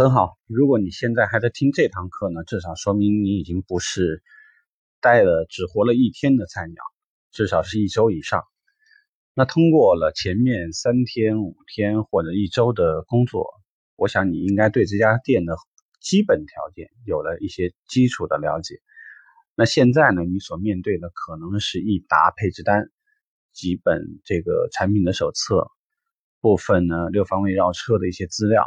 很好，如果你现在还在听这堂课呢，至少说明你已经不是待了只活了一天的菜鸟，至少是一周以上。那通过了前面三天、五天或者一周的工作，我想你应该对这家店的基本条件有了一些基础的了解。那现在呢，你所面对的可能是一沓配置单、几本这个产品的手册、部分呢六方位绕车的一些资料。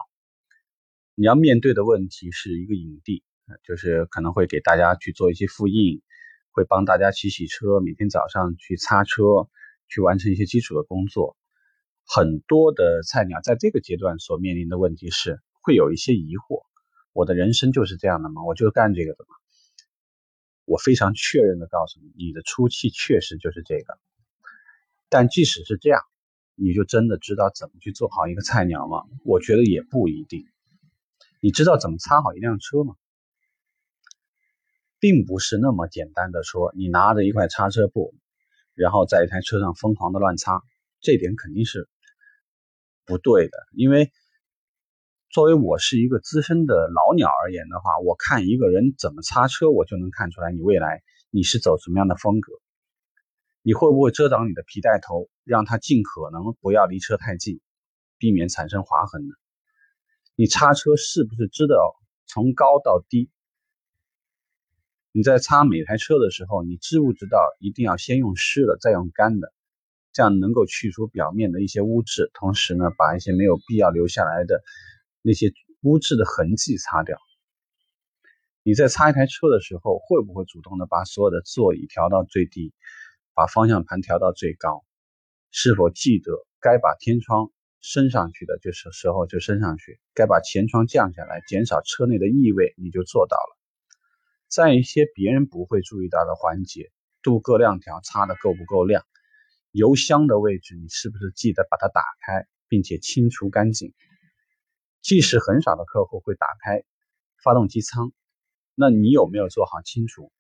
你要面对的问题是一个影帝，就是可能会给大家去做一些复印，会帮大家洗洗车，每天早上去擦车，去完成一些基础的工作。很多的菜鸟在这个阶段所面临的问题是，会有一些疑惑：我的人生就是这样的吗？我就干这个的吗？我非常确认的告诉你，你的初期确实就是这个。但即使是这样，你就真的知道怎么去做好一个菜鸟吗？我觉得也不一定。你知道怎么擦好一辆车吗？并不是那么简单的说，你拿着一块擦车布，然后在一台车上疯狂的乱擦，这点肯定是不对的。因为作为我是一个资深的老鸟而言的话，我看一个人怎么擦车，我就能看出来你未来你是走什么样的风格。你会不会遮挡你的皮带头，让它尽可能不要离车太近，避免产生划痕呢？你擦车是不是知道从高到低？你在擦每台车的时候，你知不知道一定要先用湿的，再用干的，这样能够去除表面的一些污渍，同时呢，把一些没有必要留下来的那些污渍的痕迹擦掉。你在擦一台车的时候，会不会主动的把所有的座椅调到最低，把方向盘调到最高？是否记得该把天窗？升上去的就是时候就升上去，该把前窗降下来，减少车内的异味，你就做到了。在一些别人不会注意到的环节，镀铬亮条擦的够不够亮？油箱的位置，你是不是记得把它打开，并且清除干净？即使很少的客户会打开发动机舱，那你有没有做好清除？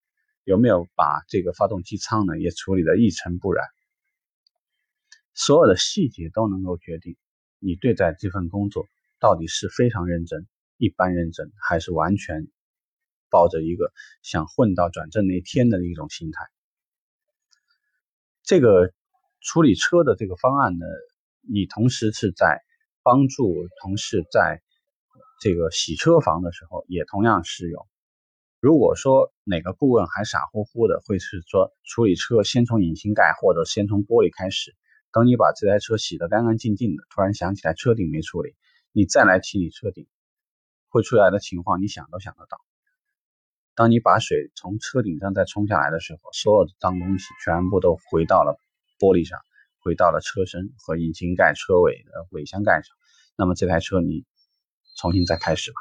有没有把这个发动机舱呢也处理的一尘不染？所有的细节都能够决定。你对待这份工作到底是非常认真、一般认真，还是完全抱着一个想混到转正那一天的一种心态？这个处理车的这个方案呢，你同时是在帮助同事在这个洗车房的时候也同样适用。如果说哪个顾问还傻乎乎的，会是说处理车先从引擎盖或者先从玻璃开始。等你把这台车洗得干干净净的，突然想起来车顶没处理，你再来清理车顶，会出来的情况你想都想得到。当你把水从车顶上再冲下来的时候，所有的脏东西全部都回到了玻璃上，回到了车身和引擎盖、车尾的尾箱盖上。那么这台车你重新再开始吧。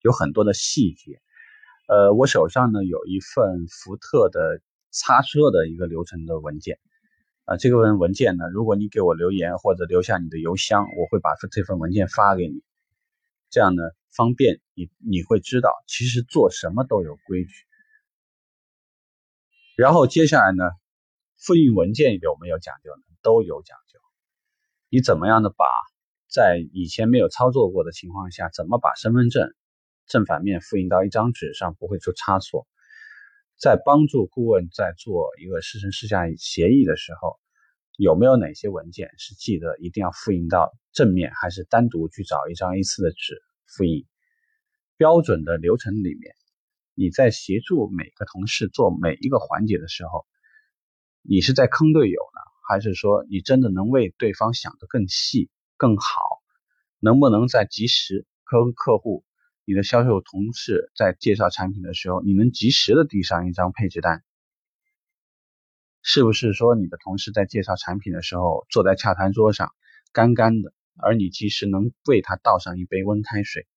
有很多的细节，呃，我手上呢有一份福特的擦车的一个流程的文件。啊，这个文文件呢，如果你给我留言或者留下你的邮箱，我会把这份文件发给你。这样呢，方便你你会知道，其实做什么都有规矩。然后接下来呢，复印文件有没有讲究呢？都有讲究。你怎么样的把在以前没有操作过的情况下，怎么把身份证正反面复印到一张纸上不会出差错？在帮助顾问在做一个师承师下协议的时候，有没有哪些文件是记得一定要复印到正面，还是单独去找一张 A4 的纸复印？标准的流程里面，你在协助每个同事做每一个环节的时候，你是在坑队友呢，还是说你真的能为对方想得更细、更好？能不能在及时跟客户？你的销售同事在介绍产品的时候，你能及时的递上一张配置单？是不是说你的同事在介绍产品的时候，坐在洽谈桌上干干的，而你及时能为他倒上一杯温开水？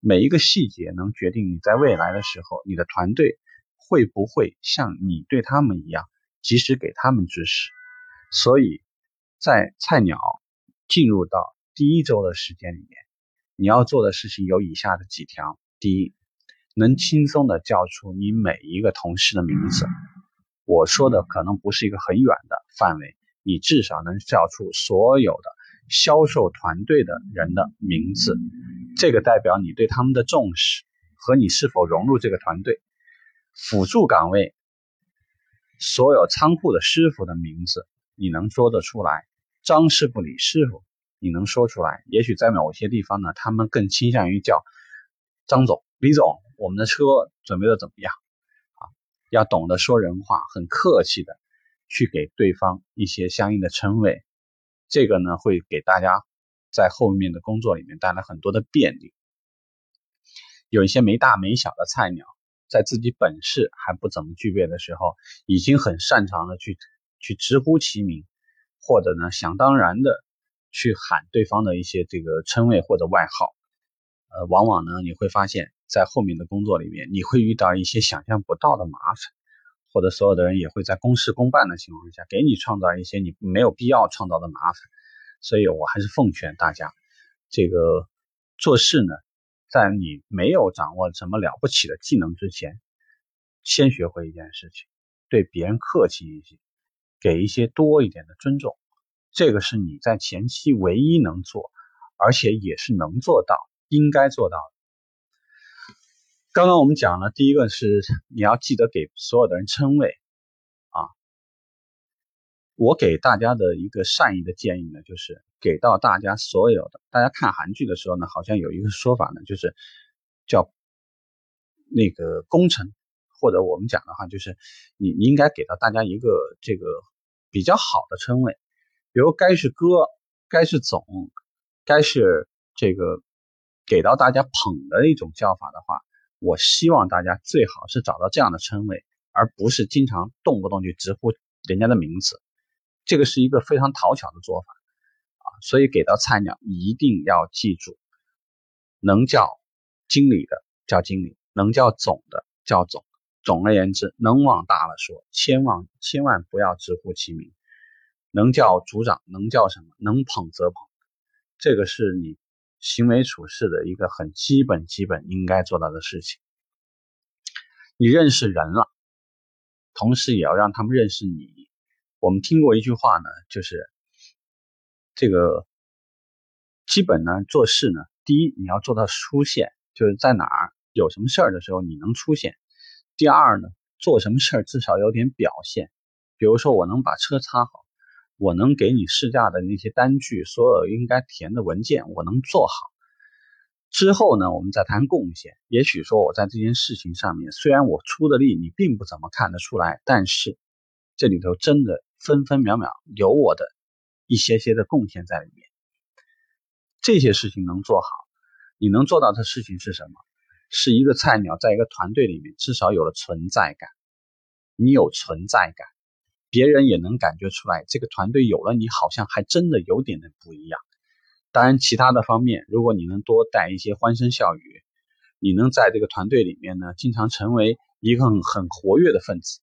每一个细节能决定你在未来的时候，你的团队会不会像你对他们一样，及时给他们支持？所以，在菜鸟进入到第一周的时间里面。你要做的事情有以下的几条：第一，能轻松的叫出你每一个同事的名字。我说的可能不是一个很远的范围，你至少能叫出所有的销售团队的人的名字，这个代表你对他们的重视和你是否融入这个团队。辅助岗位，所有仓库的师傅的名字你能说得出来？张师傅、李师傅你能说出来？也许在某些地方呢，他们更倾向于叫张总、李总。我们的车准备的怎么样？啊，要懂得说人话，很客气的去给对方一些相应的称谓。这个呢，会给大家在后面的工作里面带来很多的便利。有一些没大没小的菜鸟，在自己本事还不怎么具备的时候，已经很擅长的去去直呼其名，或者呢想当然的去喊对方的一些这个称谓或者外号。呃，往往呢你会发现在后面的工作里面，你会遇到一些想象不到的麻烦。或者所有的人也会在公事公办的情况下，给你创造一些你没有必要创造的麻烦，所以我还是奉劝大家，这个做事呢，在你没有掌握什么了不起的技能之前，先学会一件事情，对别人客气一些，给一些多一点的尊重，这个是你在前期唯一能做，而且也是能做到、应该做到的。刚刚我们讲了，第一个是你要记得给所有的人称谓啊。我给大家的一个善意的建议呢，就是给到大家所有的。大家看韩剧的时候呢，好像有一个说法呢，就是叫那个功臣，或者我们讲的话，就是你你应该给到大家一个这个比较好的称谓，比如该是哥，该是总，该是这个给到大家捧的一种叫法的话。我希望大家最好是找到这样的称谓，而不是经常动不动就直呼人家的名字，这个是一个非常讨巧的做法啊。所以给到菜鸟一定要记住，能叫经理的叫经理，能叫总的叫总。总而言之，能往大了说，千万千万不要直呼其名。能叫组长，能叫什么？能捧则捧，这个是你。行为处事的一个很基本、基本应该做到的事情。你认识人了，同时也要让他们认识你。我们听过一句话呢，就是这个基本呢做事呢，第一你要做到出现，就是在哪儿有什么事儿的时候你能出现；第二呢，做什么事儿至少有点表现，比如说我能把车擦好。我能给你试驾的那些单据，所有应该填的文件，我能做好。之后呢，我们再谈贡献。也许说我在这件事情上面，虽然我出的力你并不怎么看得出来，但是这里头真的分分秒秒有我的一些些的贡献在里面。这些事情能做好，你能做到的事情是什么？是一个菜鸟在一个团队里面至少有了存在感，你有存在感。别人也能感觉出来，这个团队有了你，好像还真的有点的不一样。当然，其他的方面，如果你能多带一些欢声笑语，你能在这个团队里面呢，经常成为一个很很活跃的分子。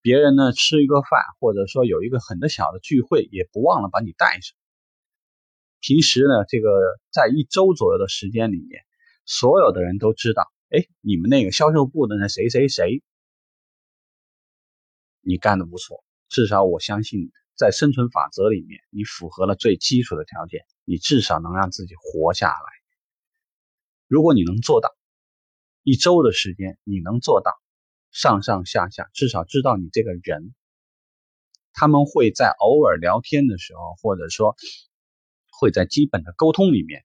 别人呢吃一个饭，或者说有一个很的小的聚会，也不忘了把你带上。平时呢，这个在一周左右的时间里面，所有的人都知道，哎，你们那个销售部的那谁谁谁，你干的不错。至少我相信，在生存法则里面，你符合了最基础的条件，你至少能让自己活下来。如果你能做到，一周的时间你能做到，上上下下至少知道你这个人，他们会在偶尔聊天的时候，或者说会在基本的沟通里面，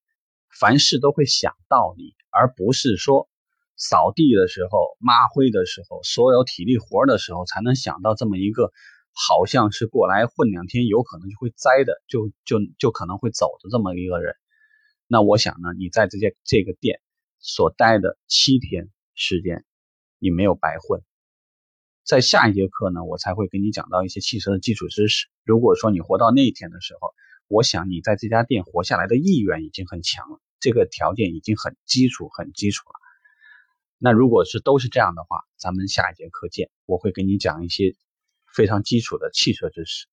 凡事都会想到你，而不是说。扫地的时候、抹灰的时候、所有体力活的时候，才能想到这么一个。好像是过来混两天，有可能就会栽的，就就就可能会走的这么一个人。那我想呢，你在这些这个店所待的七天时间，你没有白混。在下一节课呢，我才会给你讲到一些汽车的基础知识。如果说你活到那一天的时候，我想你在这家店活下来的意愿已经很强了，这个条件已经很基础、很基础了。那如果是都是这样的话，咱们下一节课见，我会给你讲一些。非常基础的汽车知识。